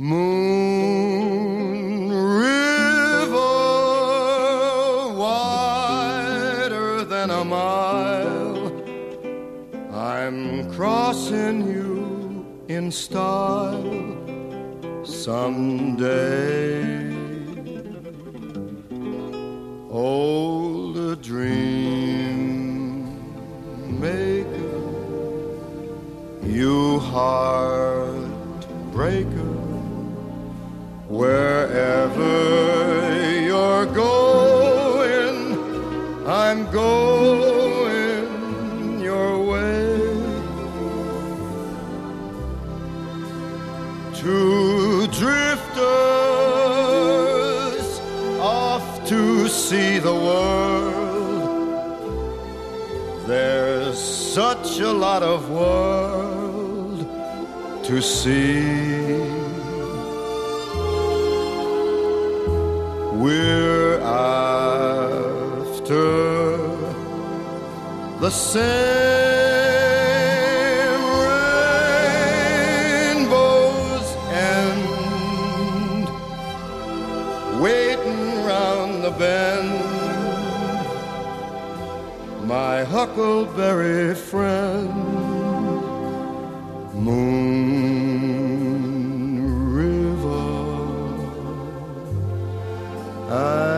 Moon River, wider than a mile, I'm crossing you in style someday. Old dream maker, you heartbreaker, wherever you're going, I'm going your way. Two drifters off to see the world. There's such a lot of world to see. We're after the same rainbow's end, waiting round the bend. My huckleberry friend, Moon and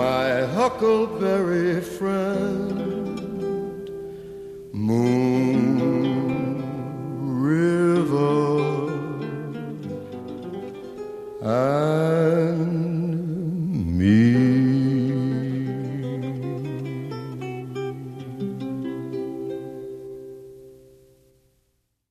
My huckleberry friend, Moon River and me.